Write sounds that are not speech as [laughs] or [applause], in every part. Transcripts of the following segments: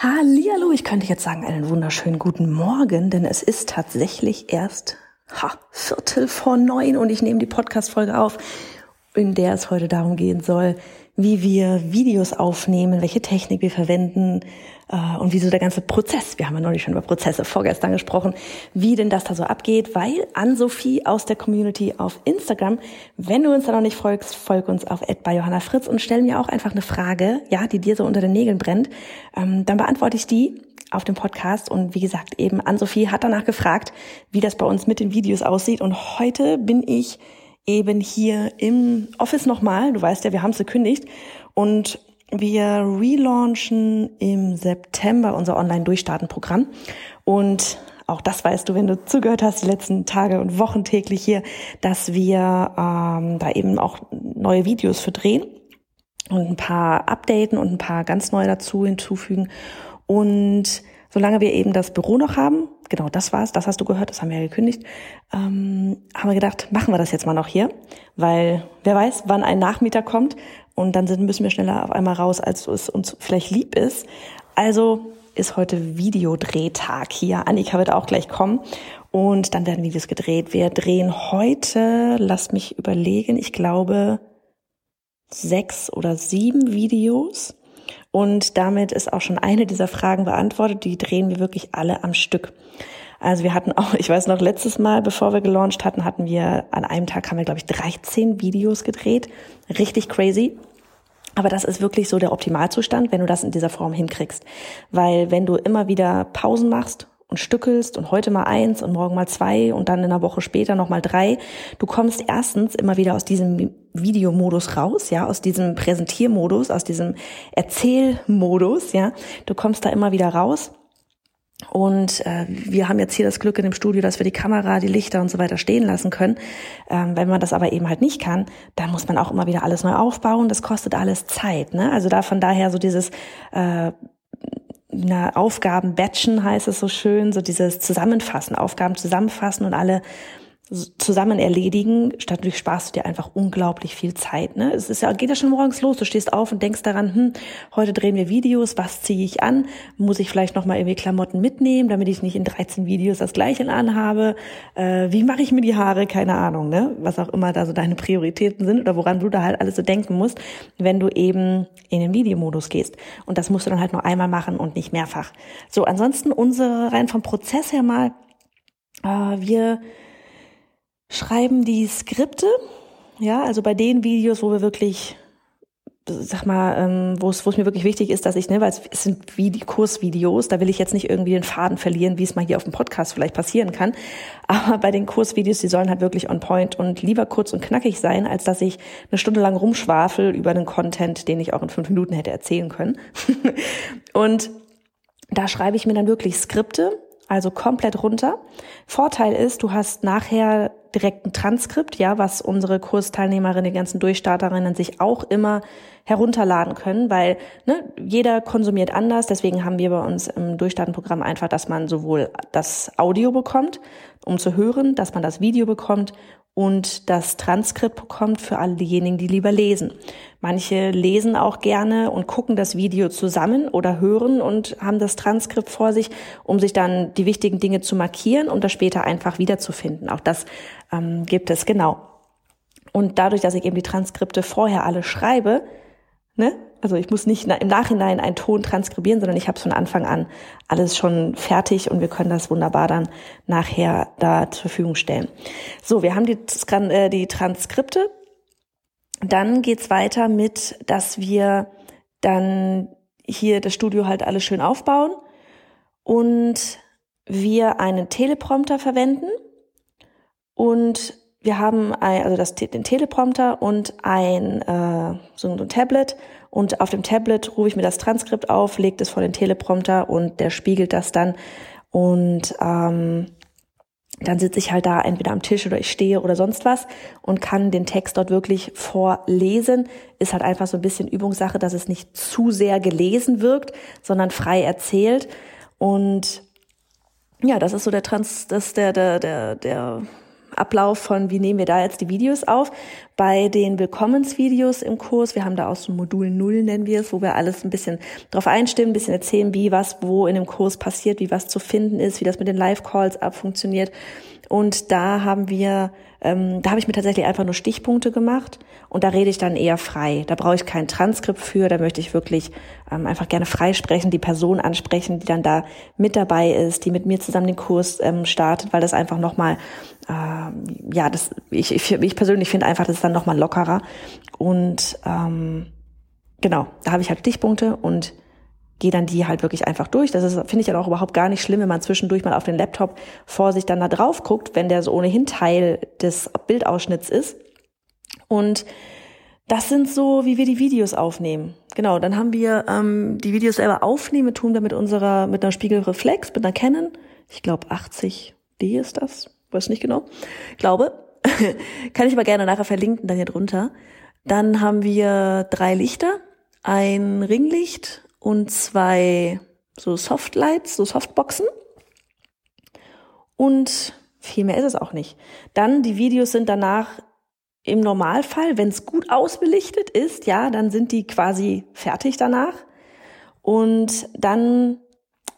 Hallihallo, ich könnte jetzt sagen einen wunderschönen guten Morgen, denn es ist tatsächlich erst ha, Viertel vor neun und ich nehme die Podcast-Folge auf, in der es heute darum gehen soll, wie wir Videos aufnehmen, welche Technik wir verwenden äh, und wie so der ganze Prozess, wir haben ja neulich schon über Prozesse vorgestern gesprochen, wie denn das da so abgeht, weil an Sophie aus der Community auf Instagram, wenn du uns da noch nicht folgst, folg uns auf @johanna_fritz und stell mir auch einfach eine Frage, ja, die dir so unter den Nägeln brennt, ähm, dann beantworte ich die auf dem Podcast. Und wie gesagt eben an Sophie hat danach gefragt, wie das bei uns mit den Videos aussieht. Und heute bin ich eben hier im Office nochmal. Du weißt ja, wir haben es gekündigt und wir relaunchen im September unser Online-Durchstarten-Programm. Und auch das weißt du, wenn du zugehört hast, die letzten Tage und Wochen täglich hier, dass wir ähm, da eben auch neue Videos für drehen und ein paar updaten und ein paar ganz neue dazu hinzufügen. Und solange wir eben das Büro noch haben, genau das war's, das hast du gehört, das haben wir ja gekündigt, ähm, haben wir gedacht, machen wir das jetzt mal noch hier, weil wer weiß, wann ein Nachmieter kommt und dann sind, müssen wir schneller auf einmal raus, als es uns vielleicht lieb ist. Also ist heute Videodrehtag hier. Annika wird auch gleich kommen und dann werden Videos gedreht. Wir drehen heute, lasst mich überlegen, ich glaube sechs oder sieben Videos und damit ist auch schon eine dieser Fragen beantwortet. Die drehen wir wirklich alle am Stück. Also wir hatten auch, [laughs] ich weiß noch, letztes Mal, bevor wir gelauncht hatten, hatten wir an einem Tag haben wir, glaube ich, 13 Videos gedreht. Richtig crazy. Aber das ist wirklich so der Optimalzustand, wenn du das in dieser Form hinkriegst. Weil wenn du immer wieder Pausen machst und stückelst und heute mal eins und morgen mal zwei und dann in einer Woche später noch mal drei. Du kommst erstens immer wieder aus diesem Videomodus raus, ja, aus diesem Präsentiermodus, aus diesem Erzählmodus, ja. Du kommst da immer wieder raus. Und äh, wir haben jetzt hier das Glück in dem Studio, dass wir die Kamera, die Lichter und so weiter stehen lassen können. Ähm, wenn man das aber eben halt nicht kann, dann muss man auch immer wieder alles neu aufbauen. Das kostet alles Zeit. Ne? Also da von daher so dieses äh, na, Aufgaben batchen heißt es so schön, so dieses Zusammenfassen, Aufgaben zusammenfassen und alle zusammen erledigen, statt dadurch sparst du dir einfach unglaublich viel Zeit. Ne? Es ist ja, geht ja schon morgens los. Du stehst auf und denkst daran, hm, heute drehen wir Videos, was ziehe ich an? Muss ich vielleicht nochmal irgendwie Klamotten mitnehmen, damit ich nicht in 13 Videos das gleiche anhabe? Äh, wie mache ich mir die Haare? Keine Ahnung, ne? Was auch immer da so deine Prioritäten sind oder woran du da halt alles so denken musst, wenn du eben in den Videomodus gehst. Und das musst du dann halt nur einmal machen und nicht mehrfach. So, ansonsten unsere rein vom Prozess her mal, äh, wir schreiben die Skripte, ja, also bei den Videos, wo wir wirklich, sag mal, ähm, wo es wo es mir wirklich wichtig ist, dass ich, ne, weil es sind wie die Kursvideos, da will ich jetzt nicht irgendwie den Faden verlieren, wie es mal hier auf dem Podcast vielleicht passieren kann. Aber bei den Kursvideos, die sollen halt wirklich on point und lieber kurz und knackig sein, als dass ich eine Stunde lang rumschwafel über den Content, den ich auch in fünf Minuten hätte erzählen können. [laughs] und da schreibe ich mir dann wirklich Skripte, also komplett runter. Vorteil ist, du hast nachher direkt ein Transkript, ja, was unsere Kursteilnehmerinnen, die ganzen Durchstarterinnen sich auch immer herunterladen können, weil ne, jeder konsumiert anders. Deswegen haben wir bei uns im Durchstartenprogramm einfach, dass man sowohl das Audio bekommt, um zu hören, dass man das Video bekommt und das Transkript bekommt für alle diejenigen, die lieber lesen. Manche lesen auch gerne und gucken das Video zusammen oder hören und haben das Transkript vor sich, um sich dann die wichtigen Dinge zu markieren und das später einfach wiederzufinden. Auch das ähm, gibt es genau. Und dadurch, dass ich eben die Transkripte vorher alle schreibe, ne, Also ich muss nicht im Nachhinein einen Ton transkribieren, sondern ich habe von Anfang an alles schon fertig und wir können das wunderbar dann nachher da zur Verfügung stellen. So, wir haben die, äh, die Transkripte. Dann geht's weiter mit, dass wir dann hier das Studio halt alles schön aufbauen und wir einen Teleprompter verwenden und wir haben ein, also das, den Teleprompter und ein äh, so ein Tablet und auf dem Tablet rufe ich mir das Transkript auf, lege das vor den Teleprompter und der spiegelt das dann und ähm, dann sitze ich halt da entweder am Tisch oder ich stehe oder sonst was und kann den Text dort wirklich vorlesen. Ist halt einfach so ein bisschen Übungssache, dass es nicht zu sehr gelesen wirkt, sondern frei erzählt. Und ja, das ist so der Trans, das der der der der Ablauf von, wie nehmen wir da jetzt die Videos auf. Bei den Willkommensvideos im Kurs, wir haben da auch so ein Modul Null, nennen wir es, wo wir alles ein bisschen drauf einstimmen, ein bisschen erzählen, wie was wo in dem Kurs passiert, wie was zu finden ist, wie das mit den Live-Calls abfunktioniert. Und da haben wir, ähm, da habe ich mir tatsächlich einfach nur Stichpunkte gemacht und da rede ich dann eher frei. Da brauche ich kein Transkript für, da möchte ich wirklich ähm, einfach gerne frei sprechen, die Person ansprechen, die dann da mit dabei ist, die mit mir zusammen den Kurs ähm, startet, weil das einfach nochmal, äh, ja, das, ich, ich, ich persönlich finde einfach, das ist dann nochmal lockerer. Und ähm, genau, da habe ich halt Stichpunkte und gehe dann die halt wirklich einfach durch. Das ist, finde ich dann auch überhaupt gar nicht schlimm, wenn man zwischendurch mal auf den Laptop vor sich dann da drauf guckt, wenn der so ohnehin Teil des Bildausschnitts ist. Und das sind so, wie wir die Videos aufnehmen. Genau, dann haben wir ähm, die Videos selber aufnehmen, tun wir mit unserer, mit einer Spiegelreflex, mit einer Canon. Ich glaube 80D ist das, weiß nicht genau. Glaube. [laughs] Kann ich aber gerne nachher verlinken, dann hier drunter. Dann haben wir drei Lichter, ein Ringlicht, und zwei so Softlights, so Softboxen. Und viel mehr ist es auch nicht. Dann, die Videos sind danach im Normalfall, wenn es gut ausbelichtet ist, ja, dann sind die quasi fertig danach. Und dann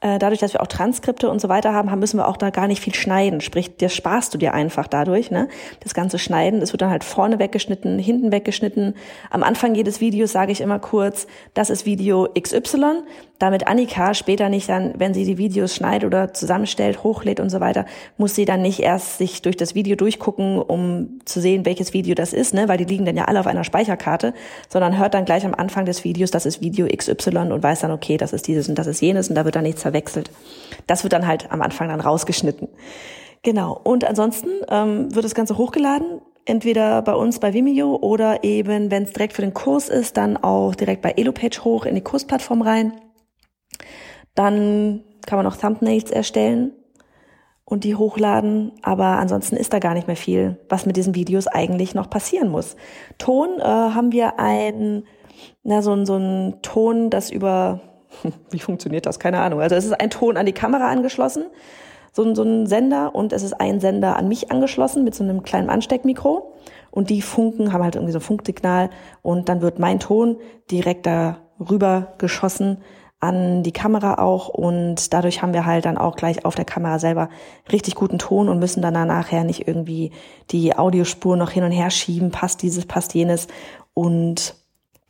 dadurch, dass wir auch Transkripte und so weiter haben, müssen wir auch da gar nicht viel schneiden. Sprich, das sparst du dir einfach dadurch, ne? Das ganze Schneiden, das wird dann halt vorne weggeschnitten, hinten weggeschnitten. Am Anfang jedes Videos sage ich immer kurz, das ist Video XY, damit Annika später nicht dann, wenn sie die Videos schneidet oder zusammenstellt, hochlädt und so weiter, muss sie dann nicht erst sich durch das Video durchgucken, um zu sehen, welches Video das ist, ne? Weil die liegen dann ja alle auf einer Speicherkarte, sondern hört dann gleich am Anfang des Videos, das ist Video XY und weiß dann, okay, das ist dieses und das ist jenes und da wird dann nichts verwechselt. Das wird dann halt am Anfang dann rausgeschnitten. Genau. Und ansonsten ähm, wird das Ganze hochgeladen, entweder bei uns bei Vimeo oder eben, wenn es direkt für den Kurs ist, dann auch direkt bei Elopage hoch in die Kursplattform rein. Dann kann man auch Thumbnails erstellen und die hochladen, aber ansonsten ist da gar nicht mehr viel, was mit diesen Videos eigentlich noch passieren muss. Ton äh, haben wir ein, na, so, so ein Ton, das über [laughs] wie funktioniert das? Keine Ahnung. Also es ist ein Ton an die Kamera angeschlossen, so, ein so ein Sender und es ist ein Sender an mich angeschlossen mit so einem kleinen Ansteckmikro und die Funken haben halt irgendwie so ein Funksignal und dann wird mein Ton direkt da rüber geschossen an die Kamera auch und dadurch haben wir halt dann auch gleich auf der Kamera selber richtig guten Ton und müssen dann nachher nicht irgendwie die Audiospur noch hin und her schieben, passt dieses, passt jenes und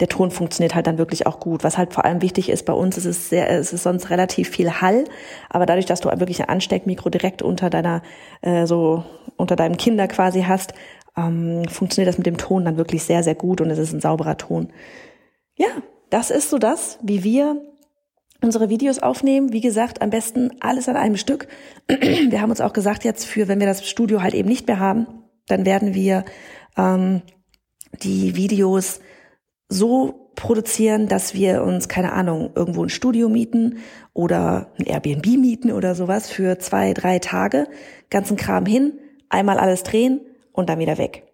der Ton funktioniert halt dann wirklich auch gut. Was halt vor allem wichtig ist bei uns, ist es sehr, es ist sonst relativ viel Hall, aber dadurch, dass du wirklich ein Ansteckmikro direkt unter deiner, äh, so unter deinem Kinder quasi hast, ähm, funktioniert das mit dem Ton dann wirklich sehr, sehr gut und es ist ein sauberer Ton. Ja, das ist so das, wie wir unsere Videos aufnehmen. Wie gesagt, am besten alles an einem Stück. [clears throat] Wir haben uns auch gesagt jetzt für, wenn wir das Studio halt eben nicht mehr haben, dann werden wir ähm, die Videos so produzieren, dass wir uns, keine Ahnung, irgendwo ein Studio mieten oder ein Airbnb mieten oder sowas für zwei, drei Tage, ganzen Kram hin, einmal alles drehen und dann wieder weg.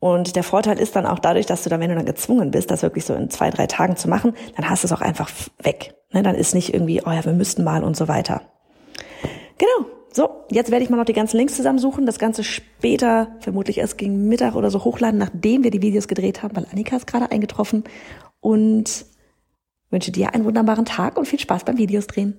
Und der Vorteil ist dann auch dadurch, dass du dann, wenn du dann gezwungen bist, das wirklich so in zwei, drei Tagen zu machen, dann hast du es auch einfach weg. Ne? Dann ist nicht irgendwie, oh ja, wir müssten mal und so weiter. Genau. So, jetzt werde ich mal noch die ganzen Links zusammensuchen, das Ganze später, vermutlich erst gegen Mittag oder so hochladen, nachdem wir die Videos gedreht haben, weil Annika ist gerade eingetroffen und wünsche dir einen wunderbaren Tag und viel Spaß beim Videos drehen.